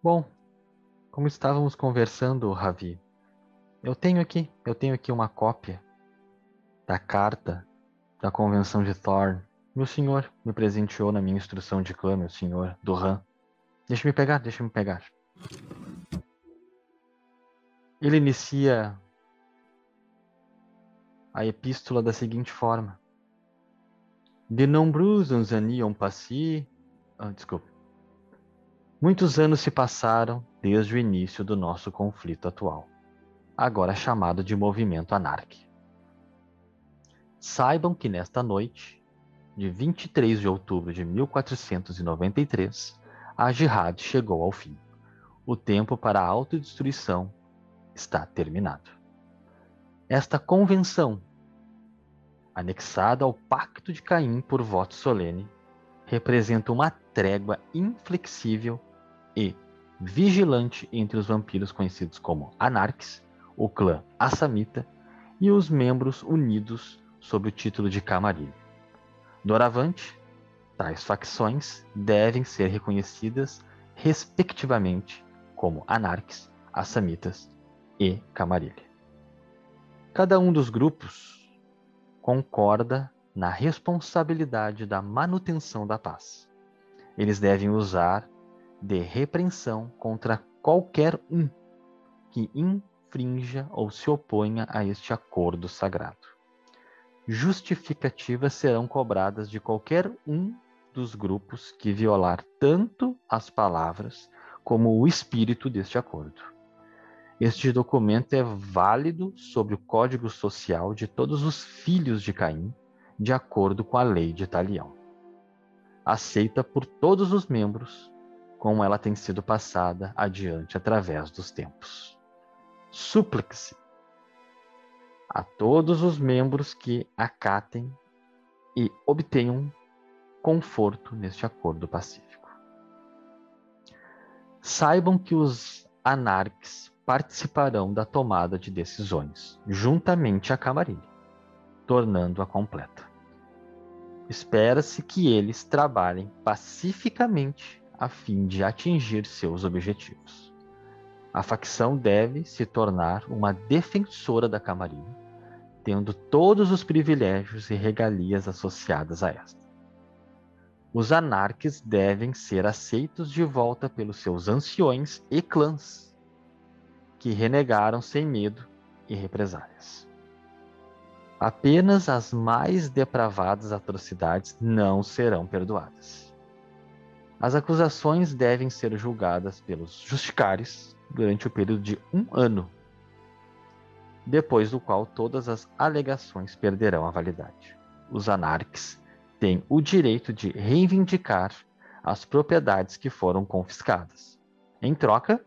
Bom, como estávamos conversando, Ravi, eu tenho aqui, eu tenho aqui uma cópia da carta da convenção de Thorn. Meu senhor me presenteou na minha instrução de clã, meu senhor, do Han. Deixa-me pegar, deixa-me pegar. Ele inicia a epístola da seguinte forma: De nombreux années ont passé. Ah, desculpa. Muitos anos se passaram desde o início do nosso conflito atual, agora chamado de movimento anárquico. Saibam que nesta noite, de 23 de outubro de 1493, a Jihad chegou ao fim. O tempo para a autodestruição está terminado. Esta convenção, anexada ao Pacto de Caim por voto solene, representa uma trégua inflexível e vigilante entre os vampiros conhecidos como Anarques, o clã Assamita e os membros unidos sob o título de Camarilla. Doravante, tais facções devem ser reconhecidas respectivamente como Anarques, Assamitas e Camarilla. Cada um dos grupos concorda na responsabilidade da manutenção da paz. Eles devem usar de repreensão contra qualquer um que infrinja ou se oponha a este acordo sagrado. Justificativas serão cobradas de qualquer um dos grupos que violar tanto as palavras como o espírito deste acordo. Este documento é válido sobre o código social de todos os filhos de Caim, de acordo com a lei de Talião. Aceita por todos os membros como ela tem sido passada adiante através dos tempos. Súplique-se a todos os membros que acatem e obtenham conforto neste acordo pacífico. Saibam que os anarques participarão da tomada de decisões, juntamente à Camarilha, tornando-a completa. Espera-se que eles trabalhem pacificamente a fim de atingir seus objetivos. A facção deve se tornar uma defensora da Camarilla, tendo todos os privilégios e regalias associadas a esta. Os anarques devem ser aceitos de volta pelos seus anciões e clãs, que renegaram sem medo e represálias. Apenas as mais depravadas atrocidades não serão perdoadas. As acusações devem ser julgadas pelos justicares durante o período de um ano, depois do qual todas as alegações perderão a validade. Os anarques têm o direito de reivindicar as propriedades que foram confiscadas. Em troca,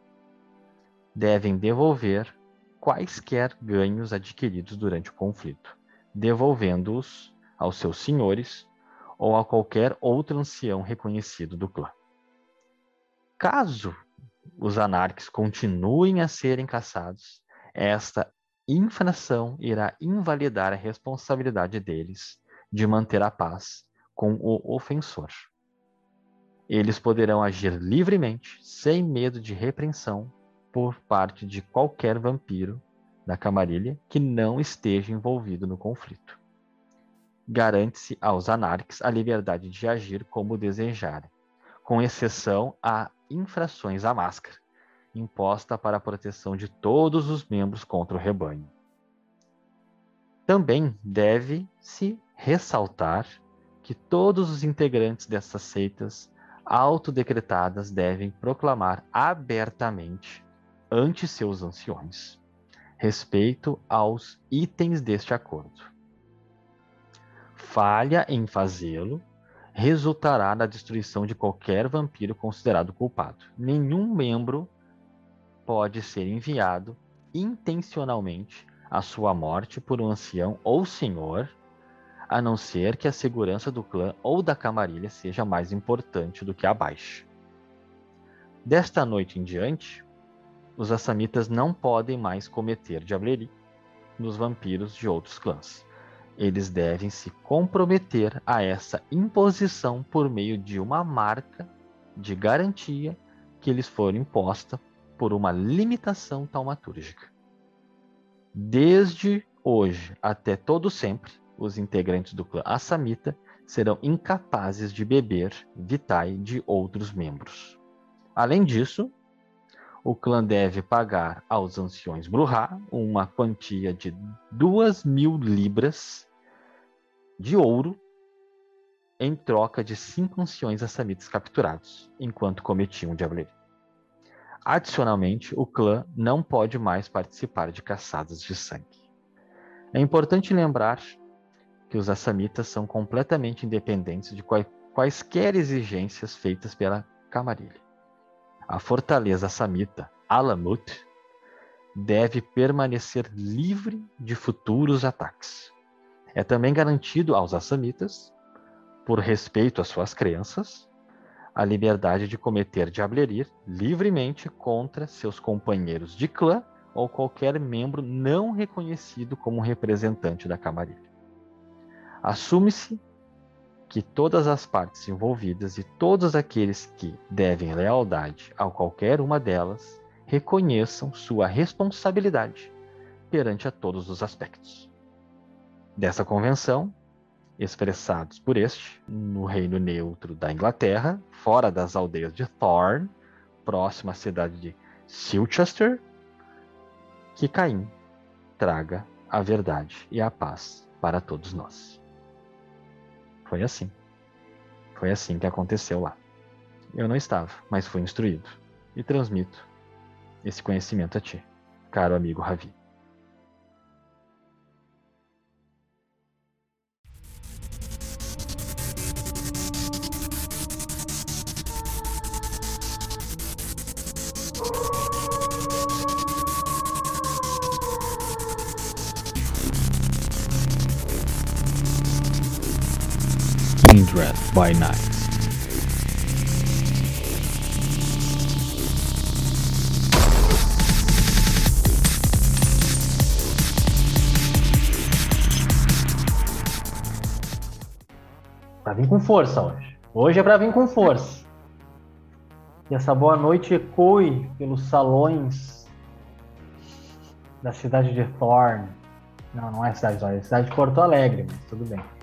devem devolver quaisquer ganhos adquiridos durante o conflito, devolvendo-os aos seus senhores ou a qualquer outro ancião reconhecido do clã. Caso os anarques continuem a serem caçados, esta infração irá invalidar a responsabilidade deles de manter a paz com o ofensor. Eles poderão agir livremente, sem medo de repreensão por parte de qualquer vampiro da camarilha que não esteja envolvido no conflito garante-se aos anarques a liberdade de agir como desejarem, com exceção a infrações à máscara, imposta para a proteção de todos os membros contra o rebanho. Também deve-se ressaltar que todos os integrantes dessas seitas autodecretadas devem proclamar abertamente ante seus anciões respeito aos itens deste acordo falha em fazê-lo resultará na destruição de qualquer vampiro considerado culpado. Nenhum membro pode ser enviado intencionalmente à sua morte por um ancião ou senhor, a não ser que a segurança do clã ou da camarilha seja mais importante do que a baixa. Desta noite em diante, os assamitas não podem mais cometer diablerie nos vampiros de outros clãs eles devem se comprometer a essa imposição por meio de uma marca de garantia que lhes for imposta por uma limitação taumatúrgica. Desde hoje até todo sempre, os integrantes do clã Assamita serão incapazes de beber vitae de outros membros. Além disso, o clã deve pagar aos anciões Bruhá uma quantia de duas mil libras de ouro em troca de cinco anciões assamitas capturados, enquanto cometiam diableria. Adicionalmente, o clã não pode mais participar de caçadas de sangue. É importante lembrar que os assamitas são completamente independentes de quaisquer exigências feitas pela Camarilha. A fortaleza assamita Alamut deve permanecer livre de futuros ataques. É também garantido aos assamitas por respeito às suas crenças, a liberdade de cometer diableria livremente contra seus companheiros de clã ou qualquer membro não reconhecido como representante da camarilha. Assume-se que todas as partes envolvidas e todos aqueles que devem lealdade a qualquer uma delas reconheçam sua responsabilidade perante a todos os aspectos. Dessa convenção, expressados por este no reino neutro da Inglaterra, fora das aldeias de Thorn, próximo à cidade de Silchester, que Caim traga a verdade e a paz para todos nós. Foi assim. Foi assim que aconteceu lá. Eu não estava, mas fui instruído e transmito esse conhecimento a ti, caro amigo Ravi. By night. Pra vir com força hoje. Hoje é pra vir com força. E essa boa noite ecoe pelos salões da cidade de Thorn. Não, não é cidade de Thorn, é cidade de Porto Alegre, mas tudo bem.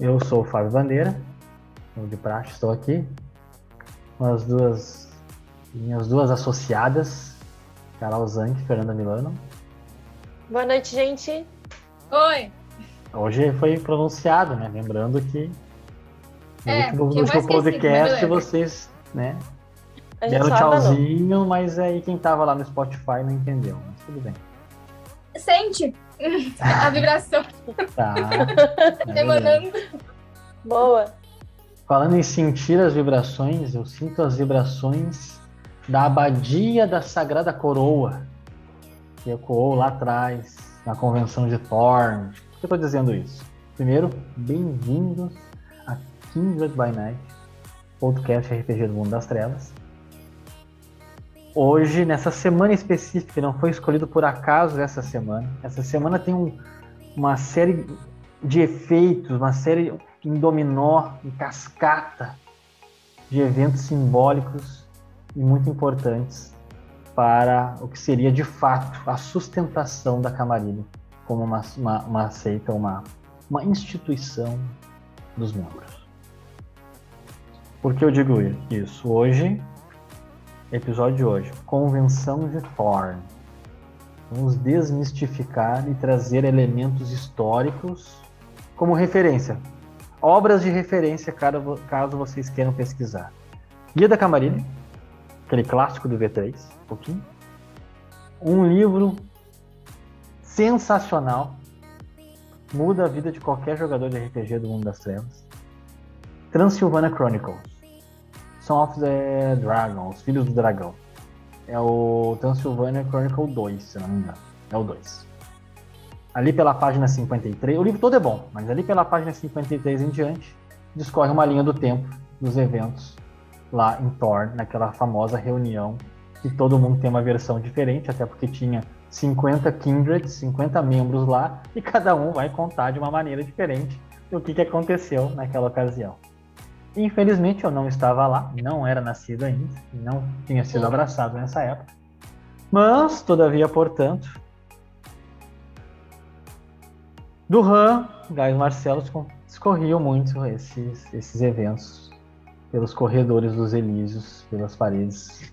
Eu sou o Fábio Bandeira, de praxe, estou aqui com as duas minhas duas associadas, Carol Zanck e Fernanda Milano. Boa noite, gente. Oi. Hoje foi pronunciado, né? Lembrando que no é, último, no último podcast vocês, né? Deram tchauzinho, mas aí quem tava lá no Spotify não entendeu, mas tudo bem. Sente a vibração. Tá. Emanando. Boa. Falando em sentir as vibrações, eu sinto as vibrações da abadia da Sagrada Coroa, que ecoou lá atrás, na convenção de Thorn. Por que eu estou dizendo isso? Primeiro, bem-vindos a Kindred by Night, podcast RPG do Mundo das Trevas. Hoje, nessa semana específica, não foi escolhido por acaso essa semana. Essa semana tem um, uma série de efeitos, uma série em dominó, em cascata de eventos simbólicos e muito importantes para o que seria de fato a sustentação da Camarilha como uma, uma, uma seita, uma, uma instituição dos membros. Por que eu digo isso? Hoje, episódio de hoje, Convenção de Thorn. Vamos desmistificar e trazer elementos históricos como referência obras de referência caso, vocês queiram pesquisar. Guia da Camarilha, aquele clássico do V3, um pouquinho. Um livro sensacional, muda a vida de qualquer jogador de RPG do mundo das trevas. Transylvania Chronicles, Son of the Dragon, Os Filhos do Dragão. É o Transylvania Chronicle 2, se não me engano. É o 2 ali pela página 53, o livro todo é bom, mas ali pela página 53 em diante, discorre uma linha do tempo dos eventos lá em Thorn, naquela famosa reunião, que todo mundo tem uma versão diferente, até porque tinha 50 kindreds, 50 membros lá, e cada um vai contar de uma maneira diferente o que, que aconteceu naquela ocasião. Infelizmente eu não estava lá, não era nascido ainda, não tinha sido Sim. abraçado nessa época. Mas, todavia, portanto, do RAM, Gaio Marcelo escorriam muito esses, esses eventos pelos corredores dos Elísios, pelas paredes,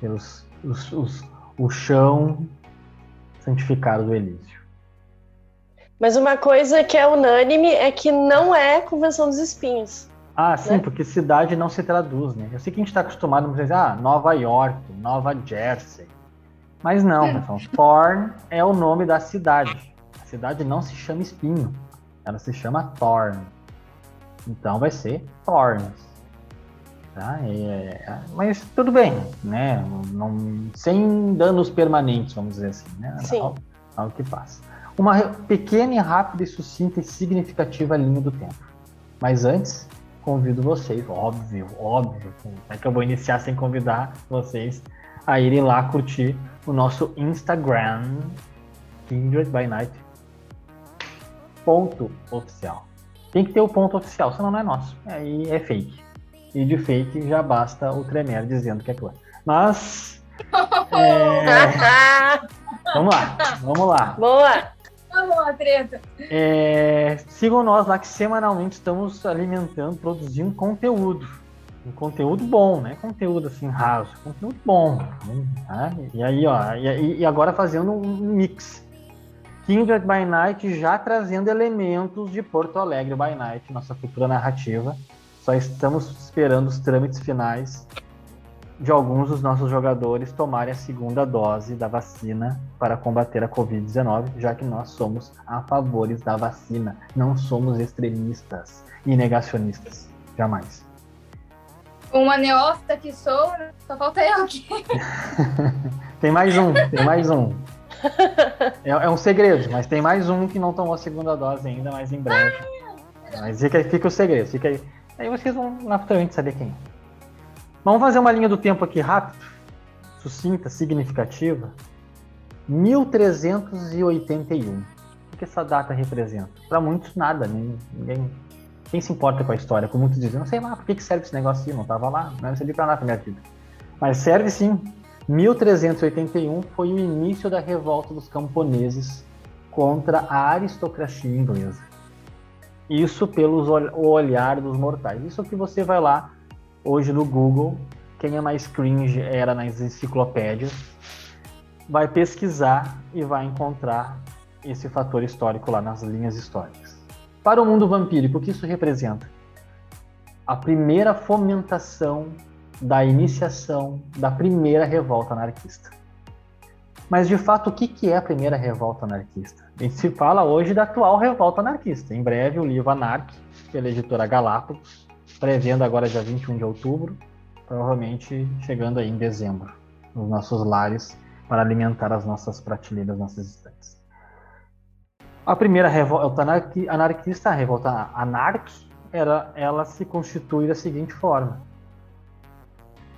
pelos os, os- o chão santificado do Elísio. Mas uma coisa que é unânime é que não é Convenção dos Espinhos. Ah, sim, Né? porque cidade não se traduz, né? Eu sei que a gente está acostumado a dizer, ah, Nova York, Nova Jersey. Mas não, pessoal. Thorn é o nome da cidade. A cidade não se chama Espinho. Ela se chama Thorn. Então vai ser Thorns. Tá? É, mas tudo bem, né? Não, sem danos permanentes, vamos dizer assim, né? Sim. Algo, algo que passa. Uma pequena e rápida e sucinta e significativa linha do tempo. Mas antes, convido vocês, óbvio, óbvio, como é que eu vou iniciar sem convidar vocês a irem lá curtir o nosso Instagram, Kindred by Night, ponto oficial. Tem que ter o ponto oficial, senão não é nosso. Aí é fake. E de fake já basta o Tremer dizendo que é clã. Mas. é, vamos lá, vamos lá. Boa! Vamos lá, treta. É, sigam nós lá que semanalmente estamos alimentando, produzindo conteúdo. Um conteúdo bom, né? Conteúdo assim raso, conteúdo bom. tá? E aí, ó, e, e agora fazendo um mix. Kindred by Night já trazendo elementos de Porto Alegre by Night, nossa cultura narrativa. Só estamos esperando os trâmites finais de alguns dos nossos jogadores tomarem a segunda dose da vacina para combater a Covid-19, já que nós somos a favores da vacina, não somos extremistas e negacionistas, jamais. Uma neófita que sou, né? só falta eu aqui. Tem mais um, tem mais um. É, é um segredo, mas tem mais um que não tomou a segunda dose ainda, mas em breve. Mas fica, fica o segredo, fica aí. Aí vocês vão naturalmente saber quem é. Vamos fazer uma linha do tempo aqui rápido, sucinta, significativa. 1381. O que essa data representa? Para muitos, nada. nin- Ninguém. Quem se importa com a história? Como muitos dizem, não sei lá, por que serve esse negócio? Não tava lá, não serve pra nada pra minha vida. Mas serve sim. 1381 foi o início da revolta dos camponeses contra a aristocracia inglesa. Isso pelos ol- o olhar dos mortais. Isso que você vai lá hoje no Google, quem é mais cringe era nas enciclopédias, vai pesquisar e vai encontrar esse fator histórico lá nas linhas históricas. Para o mundo vampírico, o que isso representa? A primeira fomentação da iniciação da primeira revolta anarquista. Mas de fato, o que é a primeira revolta anarquista? A gente se fala hoje da atual revolta anarquista. Em breve, o livro Anarque, pela editora Galápagos, prevendo agora dia 21 de outubro, provavelmente chegando aí em dezembro, nos nossos lares, para alimentar as nossas prateleiras, nossas estantes. A primeira revolta anarqui- anarquista, a revolta anarque, era, ela se constitui da seguinte forma: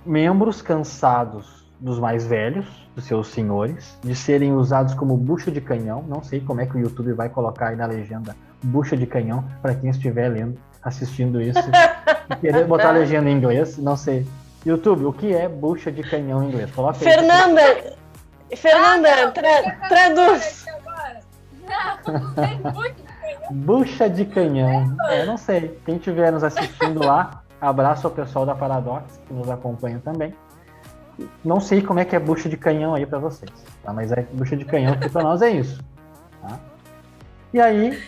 membros cansados dos mais velhos, dos seus senhores, de serem usados como bucha de canhão. Não sei como é que o YouTube vai colocar aí na legenda bucha de canhão para quem estiver lendo, assistindo isso e querer botar a legenda em inglês. Não sei. YouTube, o que é bucha de canhão em inglês? Coloca aí. Fernanda! Fernanda, Ah, não, tra- traduz! Agora. Não. Bucha de canhão. É, não sei. Quem estiver nos assistindo lá, abraço ao pessoal da Paradox que nos acompanha também. Não sei como é que é bucha de canhão aí para vocês, tá? Mas é bucha de canhão que para nós é isso. tá? E aí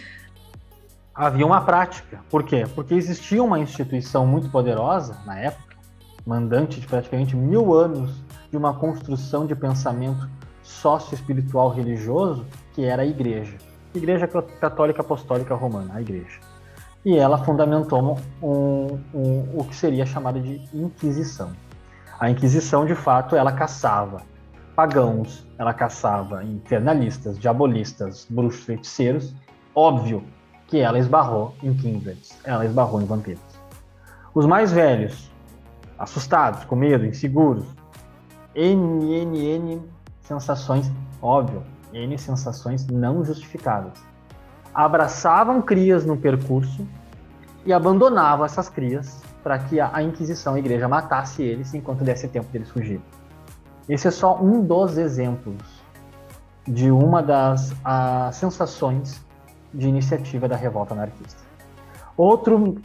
havia uma prática. Por quê? Porque existia uma instituição muito poderosa na época, mandante de praticamente mil anos de uma construção de pensamento sócio-espiritual religioso, que era a igreja. Igreja Católica Apostólica Romana, a igreja. E ela fundamentou um, um, o que seria chamado de Inquisição. A Inquisição, de fato, ela caçava pagãos, ela caçava infernalistas, diabolistas, bruxos, feiticeiros. Óbvio que ela esbarrou em kindreds, ela esbarrou em vampiros. Os mais velhos, assustados, com medo, inseguros, N, N, N sensações, óbvio, N sensações não justificadas. Abraçavam crias no percurso e abandonava essas crias para que a Inquisição, a igreja, matasse eles enquanto desse tempo deles fugirem. Esse é só um dos exemplos de uma das a, sensações de iniciativa da revolta anarquista. Outro,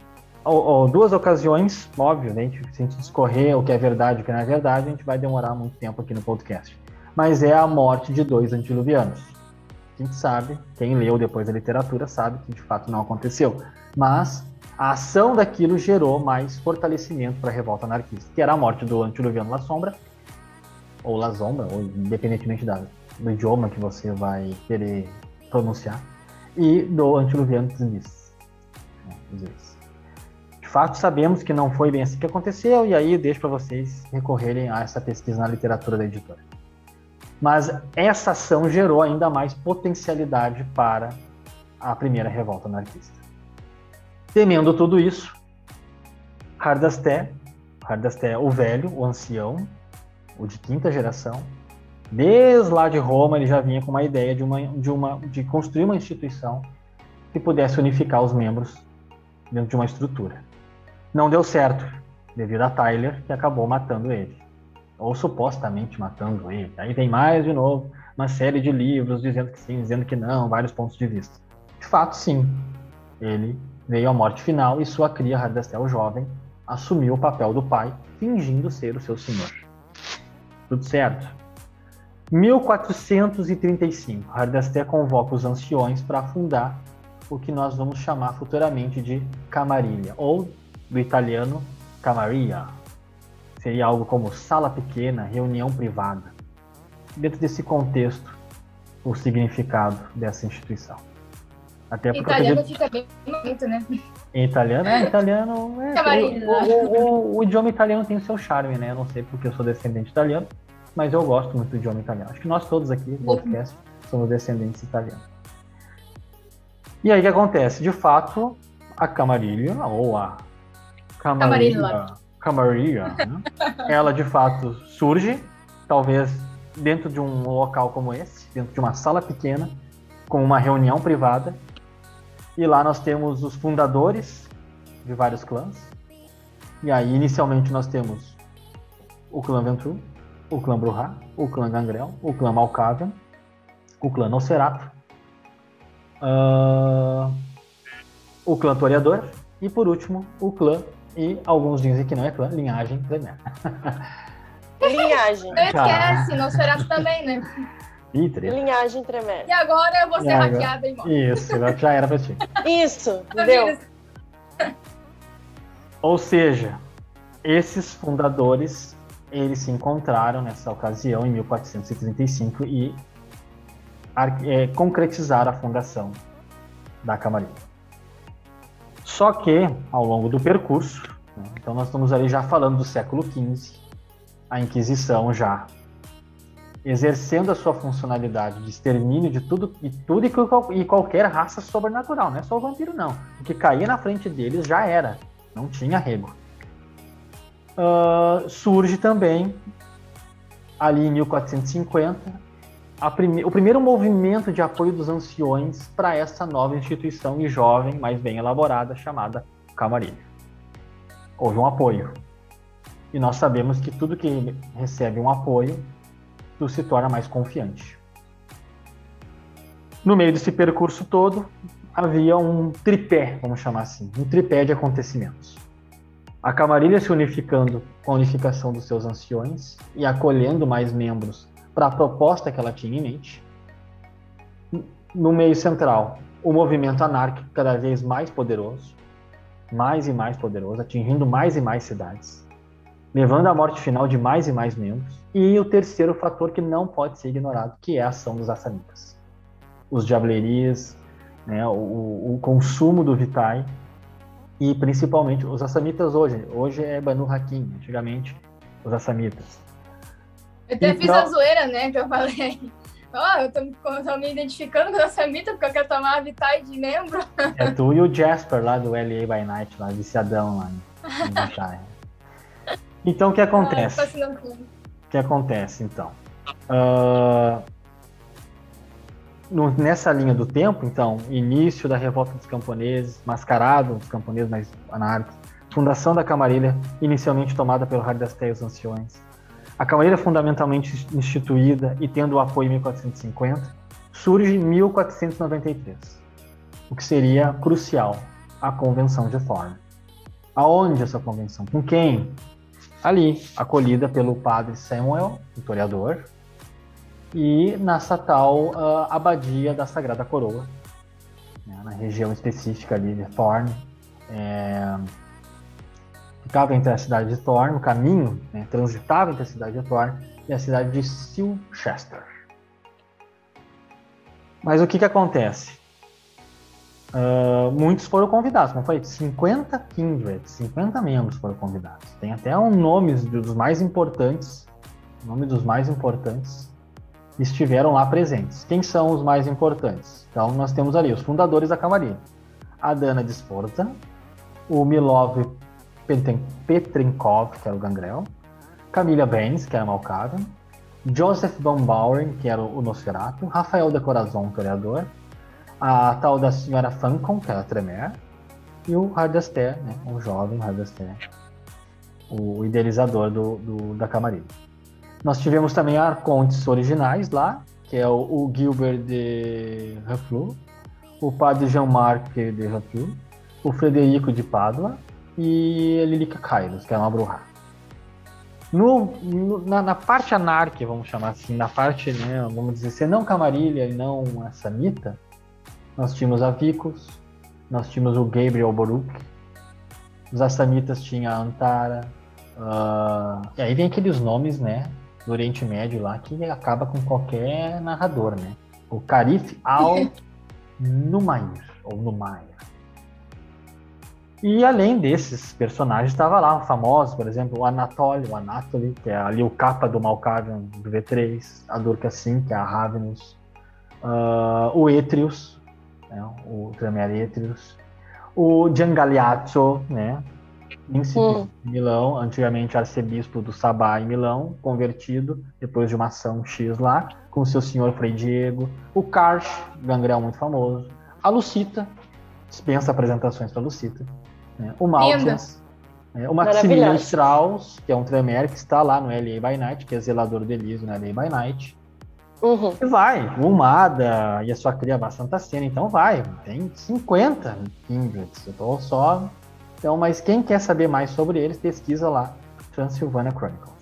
ou, ou, duas ocasiões, óbvio, né, se a gente discorrer o que é verdade e o que não é verdade, a gente vai demorar muito tempo aqui no podcast. Mas é a morte de dois antiluvianos. Gente sabe, quem leu depois a literatura sabe que de fato não aconteceu. Mas a ação daquilo gerou mais fortalecimento para a revolta anarquista, que era a morte do antiluviano La Sombra, ou La Sombra, ou independentemente da, do idioma que você vai querer pronunciar, e do antiluviano Tznis. De fato, sabemos que não foi bem assim que aconteceu, e aí deixo para vocês recorrerem a essa pesquisa na literatura da editora. Mas essa ação gerou ainda mais potencialidade para a primeira revolta anarquista. Temendo tudo isso, Hardasté, Hardasté o velho, o ancião, o de quinta geração, desde lá de Roma ele já vinha com uma ideia de, uma, de, uma, de construir uma instituição que pudesse unificar os membros dentro de uma estrutura. Não deu certo, devido a Tyler, que acabou matando ele ou supostamente matando ele. Aí vem mais de novo uma série de livros dizendo que sim, dizendo que não, vários pontos de vista. De fato, sim, ele veio à morte final e sua cria, Hardastel jovem, assumiu o papel do pai, fingindo ser o seu senhor. Tudo certo? 1435, Hardastel convoca os anciões para fundar o que nós vamos chamar futuramente de Camarilha, ou do italiano Camaria, seria algo como sala pequena, reunião privada. Dentro desse contexto, o significado dessa instituição. Até porque italiano fica bem bonito, né? Em italiano, é, italiano. É, o, o, o, o, idioma italiano tem o seu charme, né? Eu não sei porque eu sou descendente italiano, mas eu gosto muito do idioma italiano. Acho que nós todos aqui no podcast somos descendentes italianos. E aí o que acontece? De fato, a Camarilha, ou a Camarilha, Camaria, né? ela de fato surge, talvez dentro de um local como esse, dentro de uma sala pequena, com uma reunião privada. E lá nós temos os fundadores de vários clãs. E aí, inicialmente, nós temos o clã Ventru, o clã Bruhá, o clã Gangrel, o clã Malkavian, o clã Nosferatu, uh, o clã Toreador e, por último, o clã e alguns dizem que não é clã, linhagem Premier. Linhagem. Não esquece, Nosferatu também, né? Ih, Linhagem tremenda. E agora eu vou ser agora... hackeada e morre. Isso, já era pra ti. Isso, deu. Ou seja, esses fundadores, eles se encontraram nessa ocasião, em 1435, e é, concretizaram a fundação da Camarilha. Só que, ao longo do percurso, né, então nós estamos ali já falando do século XV, a Inquisição já exercendo a sua funcionalidade de extermínio de tudo e tudo e, qualquer raça sobrenatural, não é só o vampiro não. O que caía na frente deles já era, não tinha rego. Uh, surge também ali em 1450 prime... o primeiro movimento de apoio dos anciões para essa nova instituição e jovem, mas bem elaborada, chamada Camarilha. Houve um apoio. E nós sabemos que tudo que recebe um apoio, tu se torna mais confiante. No meio desse percurso todo, havia um tripé, vamos chamar assim, um tripé de acontecimentos. A Camarilha se unificando com a unificação dos seus anciões e acolhendo mais membros para a proposta que ela tinha em mente. No meio central, o movimento anárquico cada vez mais poderoso, mais e mais poderoso, atingindo mais e mais cidades, levando à morte final de mais e mais membros. E o terceiro fator que não pode ser ignorado, que é a ação dos assamitas. Os diablerias, né, o, o, consumo do Vitae e principalmente os assamitas hoje. Hoje é Banu Hakim, antigamente os assamitas. Eu até fiz a zoeira, né? Que eu falei. Ó, oh, eu tô, tô, me identificando com essa mita porque eu quero tomar a Vitae de membro. É tu e o Jasper lá do LA by Night, lá, viciadão lá. então, o que acontece? Ah, o que acontece, então? Uh... no- nessa linha do tempo, então, início da revolta dos camponeses, mascarado dos camponeses mais anárquicos, fundação da Camarilha, inicialmente tomada pelo Hardasté e os Anciões, a Camarilha fundamentalmente instituída e tendo o apoio em 1450, surge em 1493, o que seria crucial, a Convenção de Thorn. Aonde essa convenção? Com quem? Ali, acolhida pelo padre Samuel, historiador, e nessa tal ah, abadia da Sagrada Coroa, né, na região específica ali de Thorn. É, ficava entre a cidade de Thorn, o caminho né, transitava entre a cidade de Thorn e a cidade de Silchester. Mas o que, que acontece? Ah, muitos foram convidados, não foi? 50 kindreds, 50 membros foram convidados. Tem até um nomes dos mais importantes, nome dos mais importantes estiveram lá presentes. Quem são os mais importantes? Então nós temos ali os fundadores da Camarilha. A Dana o Milov Petrenkov, que era o Gangrel, Camila Benz, que era Malkavian, Joseph von Bauern, que era o Nosferatu, Rafael de Corazon, o Toreador, a tal da senhora Fancon, que era a Tremer, e o Hardaster, né, o jovem Hardaster, o idealizador do, do- da Camarilha. Nós tivemos também arcontes originais lá, que é o, o Gilbert de Reflux, o padre Jean-Marc de Reflux, o Frederico de Pádua e a Lilica Kairos, que é uma bruxa. No, no- na, na parte anárquica, vamos chamar assim, na parte, né, vamos dizer, ser não Camarilha e não a Samita, nós tínhamos a Vicus, nós tínhamos o Gabriel Boruk, os Assamitas tinha a Antara, ah, e aí vem aqueles nomes, né, do Oriente Médio lá, que acaba com qualquer narrador, né? O Karif al-Numair, ou Numair. E além desses personagens, estava lá um famoso, por exemplo, o Anatoly, o Anatoly, que é ali o capa do Malkavian do V3, a Durkassin, que é a Ravenous, ah, o Etrius, né, o Tremer Etrius, o Giangaliazzo, né, príncipe Hum. de Milão, antigamente arcebispo do Sabá em Milão, convertido depois de uma ação X lá, com seu senhor Frei Diego, o Karsh, gangrel muito famoso, a Lucita, dispensa apresentações para Lucita, né, o Maltias, né, o Maximilian Maravilhoso. Strauss, que é um Tremer que está lá no LA by Night, que é zelador do Elísio no LA by Night, Uhum. e vai, o Umada e a sua cria Santa Cena, então vai, tem 50 Kindreds, eu tô só. Então, mas quem quer saber mais sobre eles, pesquisa lá Transylvania Chronicles,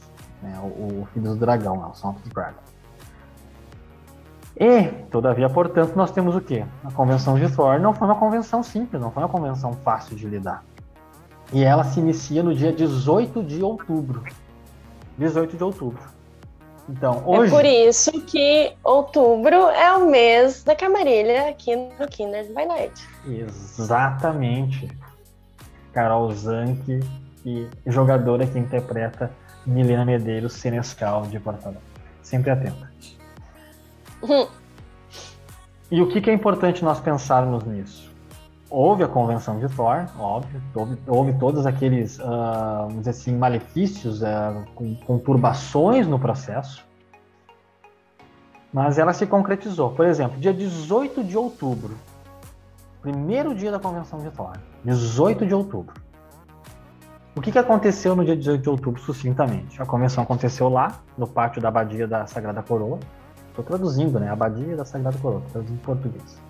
né, o, o Filho do Dragão, lá, o Song of the Dragon. E, todavia, portanto, nós temos o quê? A convenção de Thor não foi uma convenção simples, não foi uma convenção fácil de lidar. E ela se inicia no dia 18 de outubro. 18 de outubro. Então, hoje. É por isso que outubro é o mês da camarilha aqui no Kindred by Night. Exatamente. Carol Zanck, e jogadora que interpreta Milena Medeiros, Senescal de Porto Alegre. Sempre atenta. E o que, que é importante nós pensarmos nisso? Houve a convenção de Thor, óbvio, houve, houve todos aqueles, ah, vamos dizer assim, malefícios, ah, com- conturbações no processo, mas ela se concretizou. Por exemplo, dia 18 de outubro, primeiro dia da convenção de Thor, 18 de outubro. O que, que aconteceu no dia 18 de outubro, sucintamente? A convenção aconteceu lá, no pátio da Abadia da Sagrada Coroa. Estou traduzindo, né? Abadia da Sagrada Coroa, traduzindo em português.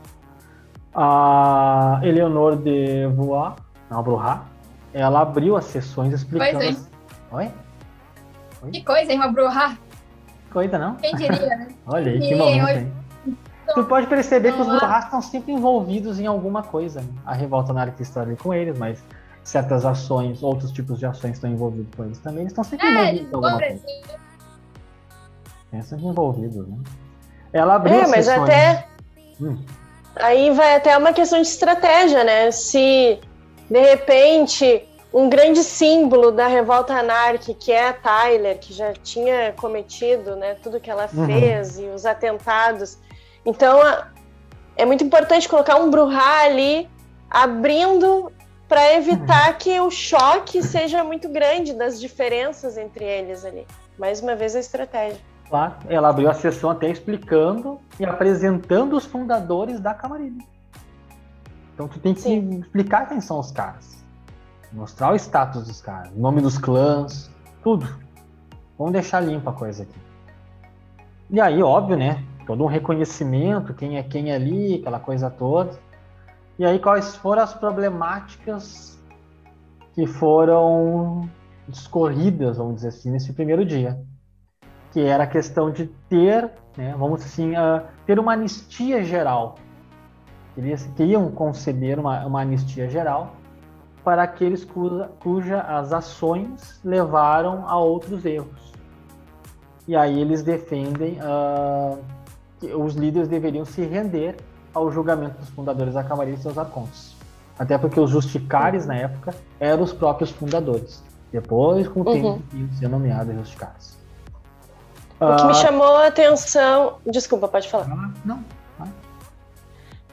A Eleonor de Voix, não, Bruhat, ela abriu as sessões explicando. Pois é. as- Oi? Que coisa, hein? Uma bruxa. Coisa, não? Quem diria, né? Olha aí, que momento, hoje- hein? Tu pode perceber que os. Bruhas estão sempre envolvidos em alguma coisa. A revolta anarquista ali com eles, mas certas ações, outros tipos de ações estão envolvidos com eles também. Eles estão sempre É, envolvidos em alguma coisa. Estão sempre envolvidos, né? Ela abriu É, as mas sessões. até Hum. aí vai até uma questão de estratégia, né? Se de repente um grande símbolo da revolta anárquica, que é a Tyler, que já tinha cometido, né, tudo que ela Uhum. fez e os atentados. Então, é muito importante colocar um Bruhá ali abrindo para evitar que o choque seja muito grande das diferenças entre eles ali. Mais uma vez a estratégia. Claro, ela abriu a sessão até explicando e apresentando os fundadores da Camarilha. Então tu tem que Sim. explicar quem são os caras. Mostrar o status dos caras, o nome dos clãs, tudo. Vamos deixar limpa a coisa aqui. E aí, óbvio, né? Todo um reconhecimento, quem é quem ali, aquela coisa toda. E aí, quais foram as problemáticas que foram discorridas, vamos dizer assim, nesse primeiro dia? Que era a questão de ter, né, vamos assim, uh, ter uma anistia geral. Eles queriam conceber uma, uma anistia geral para aqueles cuja, cuja as ações levaram a outros erros. E aí eles defendem uh, os líderes deveriam se render ao julgamento dos fundadores da Camarilha e seus arcontes. Até porque os justicares, na época, eram os próprios fundadores. Depois, com o uhum. tempo, iam ser nomeados justicares. O que me ah, chamou a atenção... Desculpa, pode falar. Ah, não,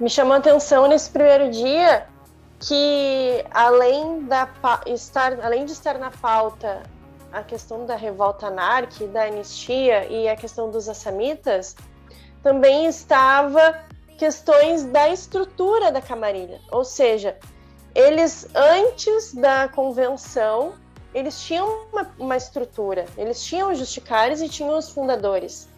Me chamou a atenção nesse primeiro dia que, além, da, estar, além de estar na pauta a questão da revolta anárquica, da anistia e a questão dos assamitas, também estava questões da estrutura da camarilha. Ou seja, eles, antes da convenção, eles tinham uma, uma estrutura. Eles tinham os justicares e tinham os fundadores.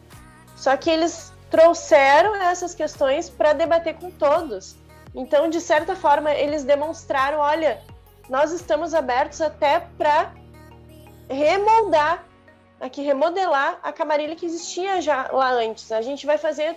Só que eles trouxeram essas questões para debater com todos. Então, de certa forma, eles demonstraram: olha, nós estamos abertos até para remoldar, aqui remodelar a camarilha que existia já lá antes. A gente vai fazer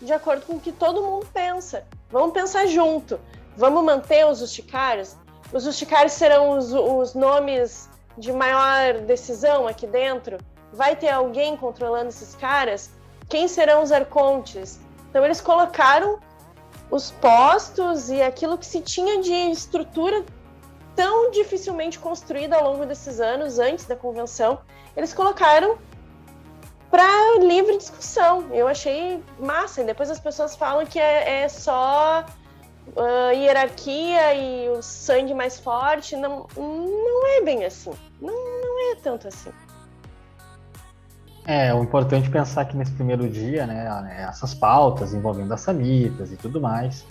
de acordo com o que todo mundo pensa. Vamos pensar junto. Vamos manter os justicários? Os justicários serão os, os nomes de maior decisão aqui dentro? Vai ter alguém controlando esses caras? Quem serão os arcontes? Então eles colocaram os postos e aquilo que se tinha de estrutura tão dificilmente construída ao longo desses anos, antes da convenção, eles colocaram para livre discussão. Eu achei massa. E depois as pessoas falam que é, é só uh, hierarquia e o sangue mais forte. Não, não é bem assim. Não, não é tanto assim. É, o importante é pensar que nesse primeiro dia, né, essas pautas envolvendo as samitas e tudo mais,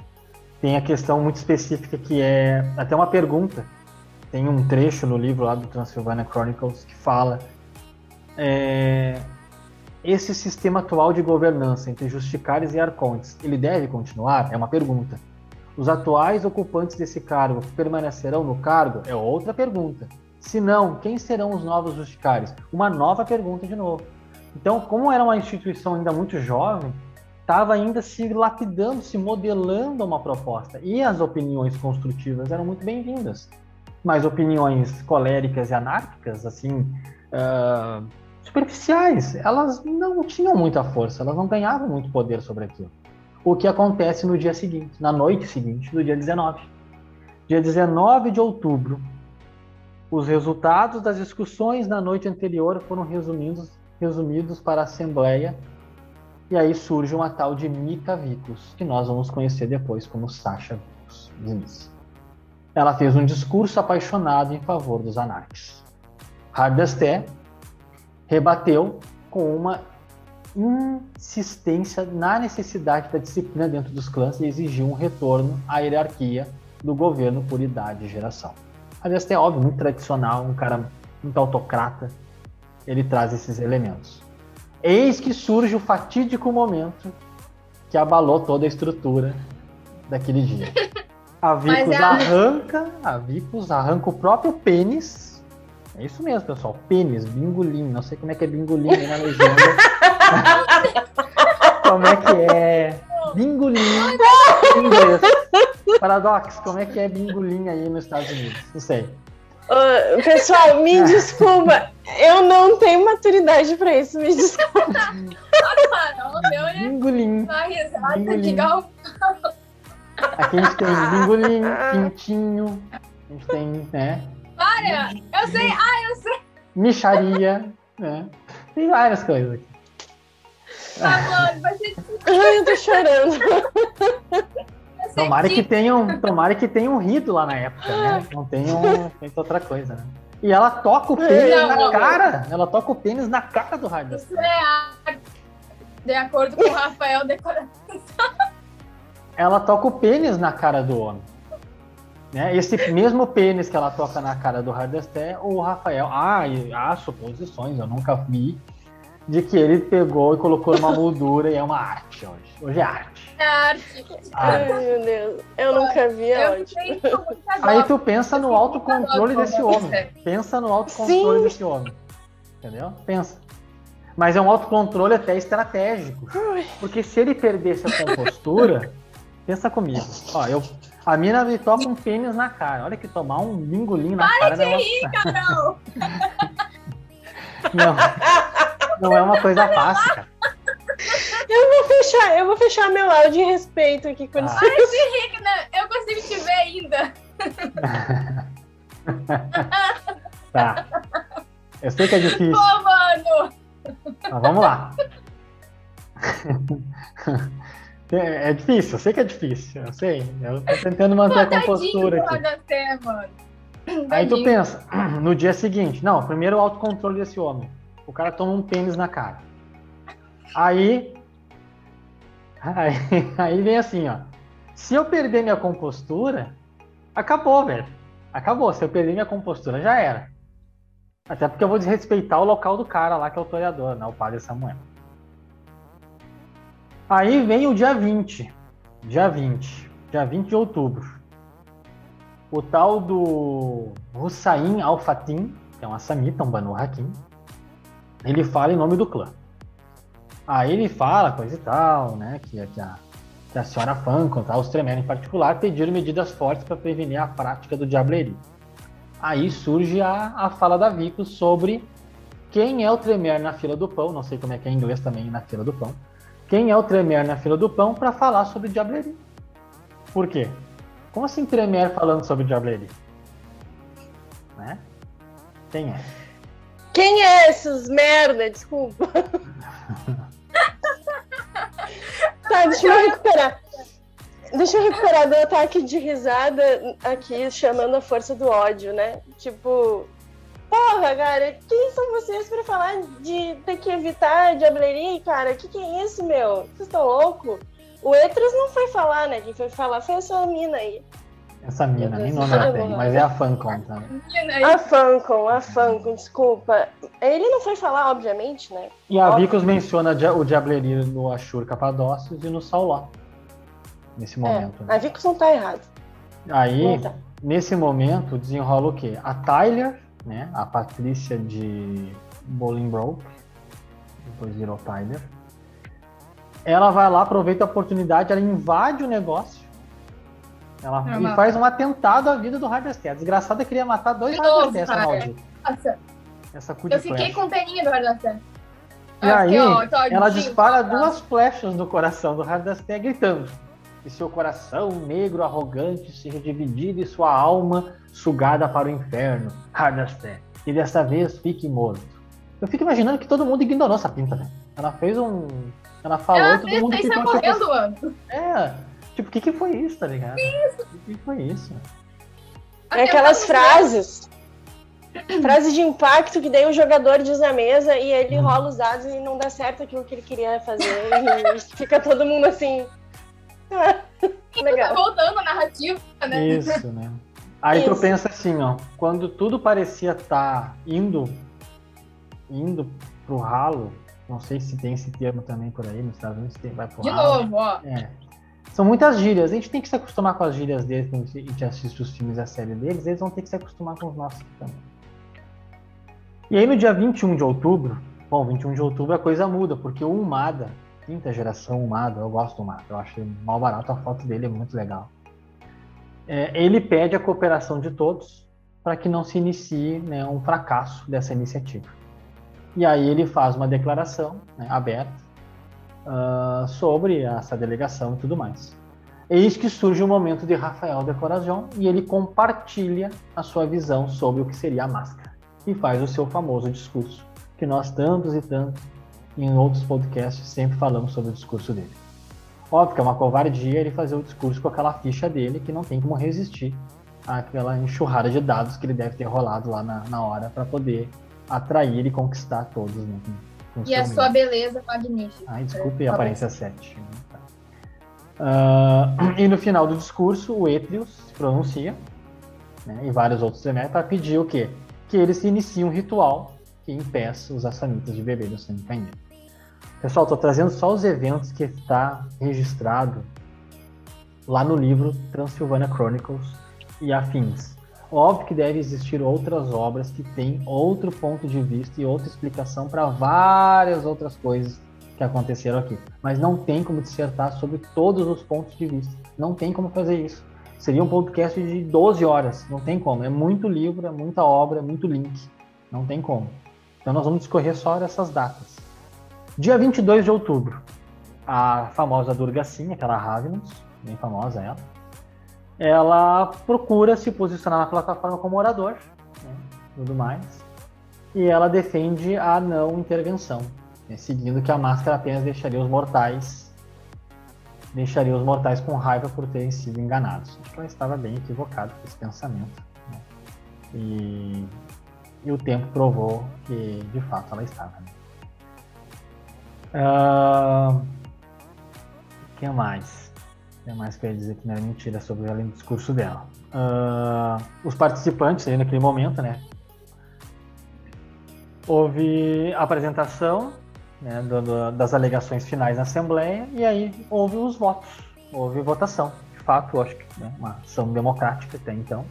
tem a questão muito específica que é até uma pergunta. Tem um trecho no livro lá do Transylvania Chronicles que fala é, esse sistema atual de governança entre justicares e arcontes, ele deve continuar? É uma pergunta. Os atuais ocupantes desse cargo permanecerão no cargo? É outra pergunta. Se não, quem serão os novos justicares? Uma nova pergunta de novo. Então, como era uma instituição ainda muito jovem, estava ainda se lapidando, se modelando uma proposta. E as opiniões construtivas eram muito bem-vindas. Mas opiniões coléricas e anárquicas, assim, uh, superficiais, elas não tinham muita força, elas não ganhavam muito poder sobre aquilo. O que acontece no dia seguinte, na noite seguinte, do dia 19. Dia 19 de outubro, os resultados das discussões na noite anterior foram resumidos, resumidos para a Assembleia, e aí surge uma tal de Mika Vicus, que nós vamos conhecer depois como Sasha Vicus. Ela fez um discurso apaixonado em favor dos anarques. Hardesté rebateu com uma insistência na necessidade da disciplina dentro dos clãs e exigiu um retorno à hierarquia do governo por idade e geração. Aliás, é óbvio, muito tradicional, um cara muito autocrata, ele traz esses elementos. Eis que surge o fatídico momento que abalou toda a estrutura daquele dia. A Vicus é arranca, a Vicus arranca o próprio pênis é isso mesmo, pessoal. Pênis, bingolim. Não sei como é que é bingolim aí na legenda. como é que é? Bingolim em inglês. Paradox, como é que é bingolim aí nos Estados Unidos? Não sei. Uh, pessoal, me desculpa. Eu não tenho maturidade pra isso, me desculpa. bingolim. bingolim. Aqui a gente tem bingolim, pintinho. A gente tem, né? Para! Eu sei! Ah, eu sei! Micharia, né? Tem várias coisas aqui. Ah, mano, vai ser. Ai, eu tô chorando. Tomara que tenham, tomara que tenham rido lá na época, né? Não tenham feito outra coisa, né? E ela toca o pênis Não, na não. cara. Ela toca o pênis na cara do Hard Isso é arte. De acordo com o Rafael Decora. Ela toca o pênis na cara do homem. Né? Esse mesmo pênis que ela toca na cara do Hard Astaire, o Rafael. Ah, e há suposições, eu nunca vi, de que ele pegou e colocou numa moldura e é uma arte hoje. Hoje é arte. Arte. Arte. Ai, meu Deus. Eu nunca vi, Eu ótimo. Aí tu pensa no autocontrole desse homem. Pensa no autocontrole Sim. desse homem. Entendeu? Pensa. Mas é um autocontrole até estratégico. Porque se ele perdesse a compostura, pensa comigo. Ó, eu, a mina me toca um pênis na cara. Olha que tomar um lingolinho na cara. não é uma- Cabrão. Não, não é uma coisa fácil, cara. Eu vou fechar, eu vou fechar meu áudio de respeito aqui com Ah. isso. Henrique, né? Eu consigo te ver ainda. Tá. Eu sei que é difícil, Pô, mano. mas vamos lá. É, é difícil, eu sei que é difícil, eu sei. Eu tô tentando manter a compostura aqui. Até, mano. Aí tu pensa, no dia seguinte, não, primeiro o autocontrole desse homem. O cara toma um pênis na cara. Aí, aí, aí vem assim, ó. Se eu perder minha compostura, acabou, velho. Acabou. Se eu perder minha compostura, já era. Até porque eu vou desrespeitar o local do cara lá, que é o toreador, né? O padre Samuel. Aí vem o dia 20. Dia 20. Dia 20 de outubro o tal do Hussain Al-Fatim, que é um assamita, um Banu Hakim, ele fala em nome do clã. Aí ele fala coisa e tal, né, que, que a, que a senhora Funko, tá, os Tremere em particular, pediram medidas fortes para prevenir a prática do diablerie. Aí surge a, a fala da Vico sobre quem é o Tremere na fila do pão, não sei como é que é em inglês também na fila do pão, quem é o Tremere na fila do pão para falar sobre diablerie. Por quê? Como assim Tremere falando sobre diablerie? Né? Quem é? Quem é esses merda? Desculpa. tá, deixa eu recuperar. Deixa eu recuperar do ataque de risada aqui, chamando a força do ódio, né? Tipo, porra, cara, quem são vocês pra falar de ter que evitar diablerie, cara? Que que é isso, meu? Vocês estão loucos? O Etras não foi falar, né? Quem foi falar foi essa mina aí. Essa mina, nem nome Tá ela tem, mas é a. Menina aí. A Fancom, a Fancom, desculpa. Ele não foi falar, obviamente, né? E a Óbvio. Vicos menciona o diablerie no Ashur Capadócios e no Sauló. Nesse momento. É, né? a Vicos não tá errado. Aí, tá. nesse momento, desenrola o quê? A Tyler, né? A Patrícia de Bolingbroke, depois virou Tyler. Ela vai lá, aproveita a oportunidade, ela invade o negócio. Ela e Normal. faz um atentado à vida do Harvester. A desgraçada queria matar dois De novo, Harvester, essa. Nossa, Essa eu fiquei flecha. com peninha do Hardastan. E aí, ela dispara duas flechas no coração do Hardaster gritando. E seu coração negro, arrogante, seja dividido e sua alma sugada para o inferno, Hardaster. E dessa vez fique morto. Eu fico imaginando que todo mundo ignorou essa pinta, velho. Ela fez um. Ela falou Ela e todo fez mundo ficou correndo, mano. É. Tipo, o que, que foi isso, tá ligado? O que, que foi isso? É aquelas frases. Frase de impacto que daí o jogador diz na mesa e ele Hum. rola os dados e não dá certo aquilo que ele queria fazer. e fica todo mundo assim. "Ah, Tá legal. voltando a narrativa, né? Isso, né? Aí tu Isso. pensa assim, ó, quando tudo parecia estar indo indo pro ralo, não sei se tem esse termo também por aí nos Estados Unidos, tem, vai pro De ralo. novo, ó. É. São muitas gírias, a gente tem que se acostumar com as gírias deles quando a gente assiste os filmes e a série deles, eles vão ter que se acostumar com os nossos também. E aí no dia 21 de outubro, bom, 21 de outubro a coisa muda, porque o Umada, quinta geração Umada, eu gosto do Umada, eu acho mal barato, a foto dele é muito legal. É, ele pede a cooperação de todos para que não se inicie né, um fracasso dessa iniciativa. E aí ele faz uma declaração né, aberta ah, sobre essa delegação e tudo mais. Eis que surge o momento de Rafael de Corajon e ele compartilha a sua visão sobre o que seria a máscara e faz o seu famoso discurso, que nós tantos e tantos em outros podcasts sempre falamos sobre o discurso dele. Óbvio que é uma covardia ele fazer o discurso com aquela ficha dele que não tem como resistir aquela enxurrada de dados que ele deve ter rolado lá na, na hora para poder atrair e conquistar todos. Né, e a sua beleza magnífica. Ai, desculpe, é, aparência 7. Uh, e no final do discurso, o Etrius se pronuncia, né, e vários outros também, para pedir o quê? Que eles se iniciem um ritual que impeça os assamitas de beber do sangue. Pessoal, estou trazendo só os eventos que está registrado lá no livro Transylvania Chronicles e afins. Óbvio que deve existir outras obras que têm outro ponto de vista e outra explicação para várias outras coisas que aconteceram aqui. Mas não tem como dissertar sobre todos os pontos de vista. Não tem como fazer isso. Seria um podcast de 12 horas. Não tem como. É muito livro, é muita obra, é muito link. Não tem como. Então nós vamos discorrer só dessas datas. Dia 22 de outubro, a famosa Durga Sim, aquela Ravenous, bem famosa ela, ela procura se posicionar na plataforma como orador, né, tudo mais, e ela defende a não intervenção, né, seguindo que a máscara apenas deixaria os mortais deixaria os mortais com raiva por terem sido enganados. Acho que ela estava bem equivocada com esse pensamento. Né? E, e, o tempo provou que de fato ela estava. Né? Uh, o que mais? Que mais quer dizer que não era mentira sobre ela no discurso dela? Uh, os participantes aí naquele momento, né? Houve a apresentação né, do, do, das alegações finais na Assembleia e aí houve os votos, houve votação. De fato, acho que né, uma ação democrática até então.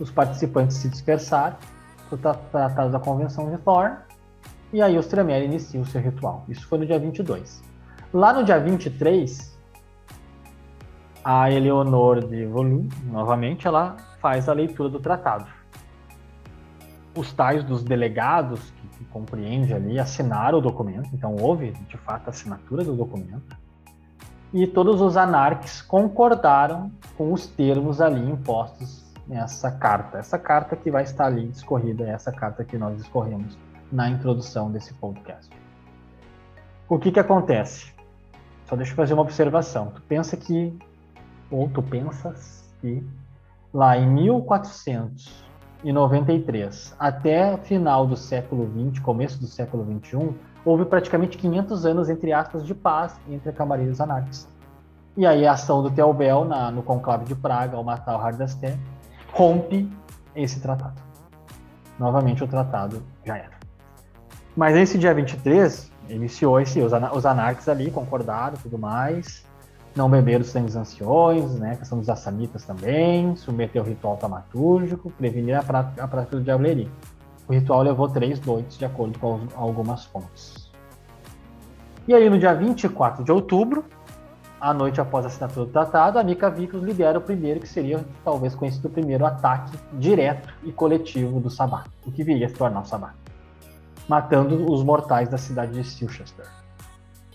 Os participantes se dispersaram para o Tratado da Convenção de Thorn e aí os Tremere iniciam o seu ritual. Isso foi no dia 22. Lá no dia 23, a Eleonor de Volum, novamente, ela faz a leitura do tratado. Os tais dos delegados, que, que compreende ali, assinaram o documento, então houve, de fato, a assinatura do documento. E todos os anarques concordaram com os termos ali impostos nessa carta. Essa carta que vai estar ali discorrida, é essa carta que nós discorremos na introdução desse podcast. O que que acontece? Só deixa eu fazer uma observação. Tu pensa que, ou tu pensas que lá em 1493 até final do século 20, começo do século 21, houve praticamente 500 anos, entre aspas, de paz entre a camarilha e os anarquistas. E aí a ação do Teobel na, no conclave de Praga, ao matar o Hardasté, rompe esse tratado. Novamente o tratado já era. Mas nesse dia 23, iniciou esse, os, os anarques ali concordaram tudo mais, não beberam sangue dos anciões, né, questão dos assamitas também, submeter o ritual tamatúrgico, prevenir a prática, a prática do diableria. O ritual levou três noites, de acordo com algumas fontes. E aí, no dia 24 de outubro, à noite após a assinatura do tratado, a Mica Vicus lidera o primeiro, que seria talvez conhecido o primeiro ataque direto e coletivo do Sabá, o que viria a se tornar o Sabá matando os mortais da cidade de Silchester.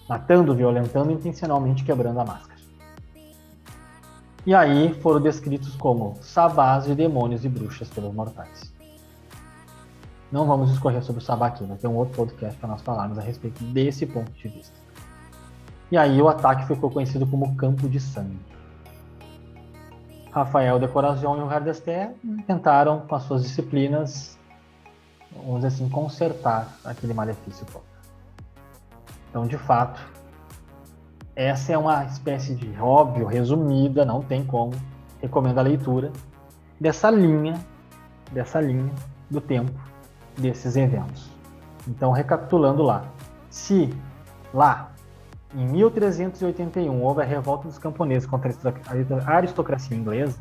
Matando, violentando intencionalmente, quebrando a máscara. E aí foram descritos como sabás de demônios e bruxas pelos mortais. Não vamos discorrer sobre o sabá aqui, vai ter um outro podcast para nós falarmos a respeito desse ponto de vista. E aí o ataque ficou conhecido como Campo de Sangue. Rafael de Corazion e o Hardesté tentaram, com as suas disciplinas, vamos dizer assim, consertar aquele malefício todo. Então, de fato, essa é uma espécie de óbvio, resumida, não tem como, recomendo a leitura dessa linha, dessa linha do tempo desses eventos. Então, recapitulando lá, se lá em 1381 houve a revolta dos camponeses contra a aristocracia inglesa,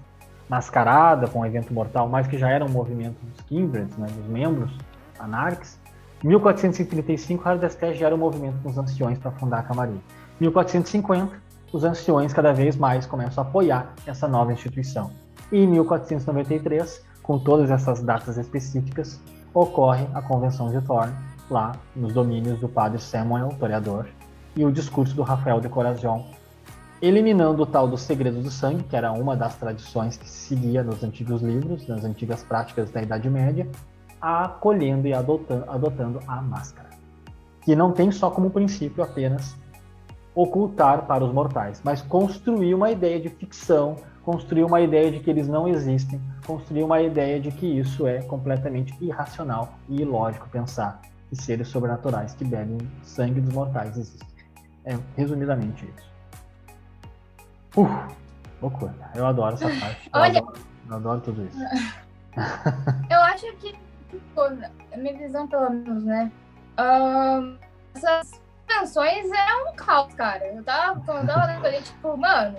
mascarada com o evento mortal, mas que já era um movimento dos Kindreds, né, dos membros anarques. 1435, Hardesté gera um movimento com os anciões para fundar a Camarilha. 1450, os anciões cada vez mais começam a apoiar essa nova instituição. E em 1493, com todas essas datas específicas, ocorre a Convenção de Thorn, lá nos domínios do padre Samuel, toreador, e o discurso do Rafael de Corazion, eliminando o tal do segredo do sangue, que era uma das tradições que se seguia nos antigos livros, nas antigas práticas da Idade Média, acolhendo e adotando, adotando a máscara, que não tem só como princípio apenas ocultar para os mortais, mas construir uma ideia de ficção, construir uma ideia de que eles não existem, construir uma ideia de que isso é completamente irracional e ilógico pensar que seres sobrenaturais que bebem sangue dos mortais existem. É resumidamente isso. Uh, loucura. Eu adoro essa parte. Eu, Olha- adoro, eu adoro tudo isso. Eu acho que, a minha visão, pelo menos, né? essas canções é um caos, cara. Eu tava, quando eu tava lendo ali, tipo, mano,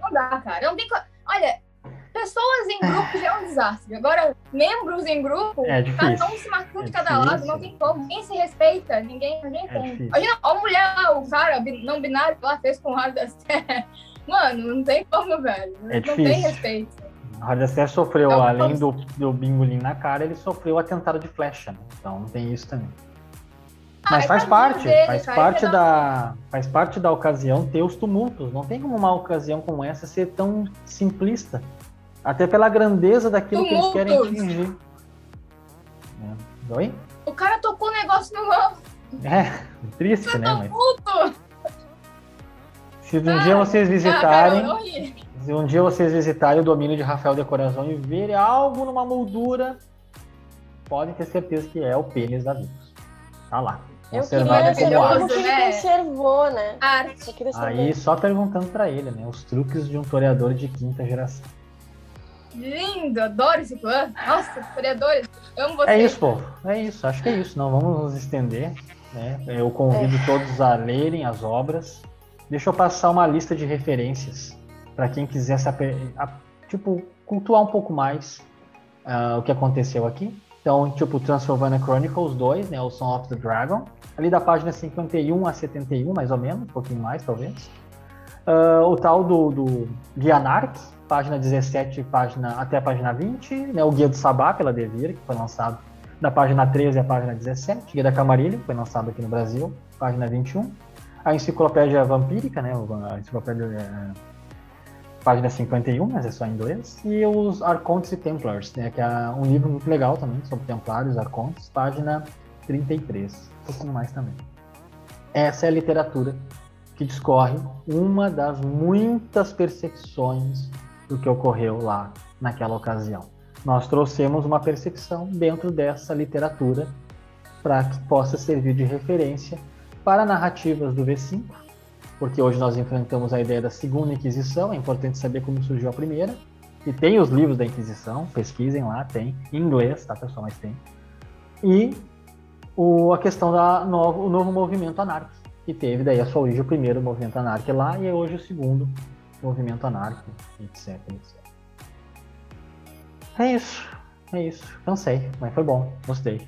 não dá, cara. Não tem co... Olha, pessoas em grupo já é um desastre. Agora, membros em grupo, É cada um se marcando É de cada lado, difícil. não tem como. Ninguém se respeita, ninguém, ninguém É tem. difícil. Imagina, ó, a mulher, o cara não binário lá fez com o Rádio das. Mano, não tem como, velho. É não difícil. tem respeito. O Radacé sofreu, Então, além do, do bingolim na cara, ele sofreu atentado de flecha, né? Então tem isso também. Mas Ai, faz parte, dele, faz cara, parte ele da, faz parte da ocasião ter os tumultos. Não tem como uma ocasião como essa ser tão simplista. Até pela grandeza daquilo que eles querem Tumultos. atingir. É. Oi? O cara tocou o negócio no mão, É, triste, né? Mas puto. Se um dia vocês Ah, visitarem, ri. se um dia vocês visitarem o domínio de Rafael de Corazon e verem algo numa moldura, podem ter certeza que é o pênis da Vivos. Tá lá. Eu Conservado queria como saber arte. como que ele né? conservou, né? Arte. Queria saber. Aí só perguntando pra ele, né? Os truques de um toreador de quinta geração. Lindo, adoro esse clã. Nossa, vereadores, amo vocês. É isso, povo. É isso. Acho que é isso. Não vamos nos estender. Né? Eu convido todos a lerem as obras. Deixa eu passar uma lista de referências para quem quiser se tipo cultuar um pouco mais ah, o que aconteceu aqui. Então, tipo, Transylvania Chronicles 2, né, o Song of the Dragon, ali da página 51 a 71, mais ou menos, um pouquinho mais, talvez. Ah, o tal do, do Guia Narc, página 17 página, até a página 20, né, o Guia do Sabá, pela Devir, que foi lançado da página 13 à página 17, Guia da Camarilha, que foi lançado aqui no Brasil, página 21. A Enciclopédia Vampírica, né, a Enciclopédia é, página 51, mas é só em inglês, e os Arcontes e Templars, né, que é um livro muito legal também sobre Templários, Arcontes, página 33, um pouquinho mais também. Essa é a literatura que discorre uma das muitas percepções do que ocorreu lá naquela ocasião. Nós trouxemos uma percepção dentro dessa literatura para que possa servir de referência para narrativas do V5, porque hoje nós enfrentamos a ideia da segunda Inquisição, é importante saber como surgiu a primeira, e tem os livros da Inquisição, pesquisem lá, tem, em inglês, tá pessoal, mas tem. E o, a questão da novo, novo movimento anárquico, que teve daí a sua origem, o primeiro movimento anárquico lá, e é hoje o segundo movimento anárquico, etc, etc. É isso, é isso. Cansei, mas foi bom, gostei.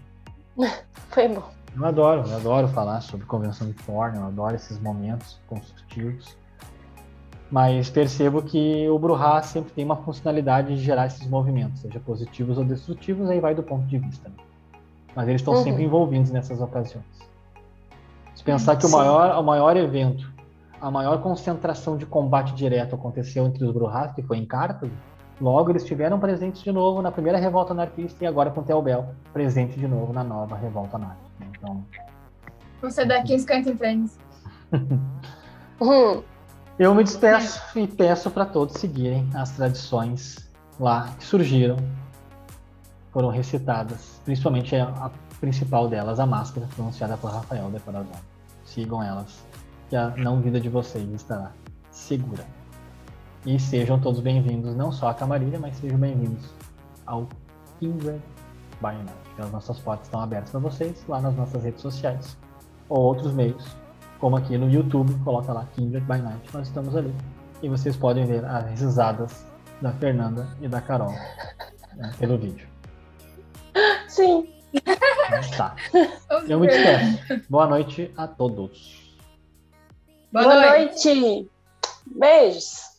Foi bom. Eu adoro, eu adoro falar sobre convenção de Thorne, eu adoro esses momentos construtivos. Mas percebo que o Bruhá sempre tem uma funcionalidade de gerar esses movimentos, seja positivos ou destrutivos, aí vai do ponto de vista. né? Mas eles estão Uhum. sempre envolvidos nessas ocasiões. Se pensar que o maior, o maior evento, a maior concentração de combate direto aconteceu entre os Bruhás, que foi em Cartago, logo eles estiveram presentes de novo na primeira revolta anarquista e agora com Telbel, presente de novo na nova revolta anarquista. Então, Você daqui Friends. Hum, Eu me despeço e peço para todos seguirem as tradições lá que surgiram, foram recitadas, principalmente a, principal delas, a máscara, pronunciada por Rafael de Corazon. Sigam elas, que a não vida de vocês estará segura. E sejam todos bem-vindos, não só à Camarilha, mas sejam bem-vindos ao Kindred by Night. As nossas portas estão abertas para vocês lá nas nossas redes sociais ou outros meios como aqui no YouTube, coloca lá Kindred by Night, nós estamos ali. E vocês podem ver as risadas da Fernanda e da Carol né, pelo vídeo. sim. Então, tá. Eu me despeço. Boa noite a todos. Boa, Boa noite. noite. Beijos.